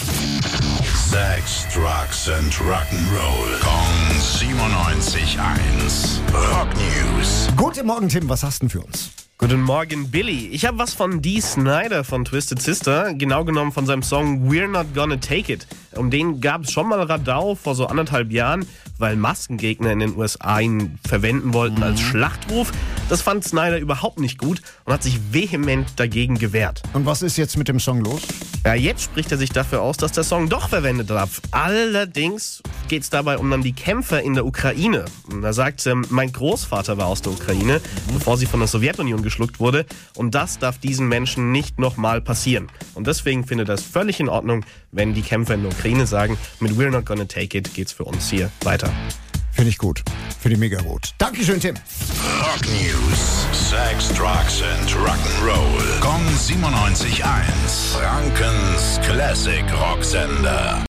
Sex, Drugs and Rock'n'Roll. Kong 97.1. Rock News. Guten Morgen, Tim. Was hast du denn für uns? Guten Morgen, Billy. Ich habe was von Dee Snyder von Twisted Sister, genau genommen von seinem Song We're Not Gonna Take It. Um den gab es schon mal Radau vor so anderthalb Jahren, weil Maskengegner in den USA ihn verwenden wollten als Schlachtruf. Das fand Snyder überhaupt nicht gut und hat sich vehement dagegen gewehrt. Und was ist jetzt mit dem Song los? Ja, jetzt spricht er sich dafür aus, dass der Song doch verwendet darf. Allerdings geht es dabei um dann die Kämpfer in der Ukraine. Und er sagt, ähm, mein Großvater war aus der Ukraine, bevor sie von der Sowjetunion geschluckt wurde. Und das darf diesen Menschen nicht nochmal passieren. Und deswegen findet er es völlig in Ordnung, wenn die Kämpfer in der Ukraine sagen, mit We're Not Gonna Take It geht's für uns hier weiter. Finde ich gut. Finde ich mega gut. Dankeschön, Tim. Rock News. Sex, Drugs and Rock'n'Roll. Kong 97.1. Frankens Classic Rocksender.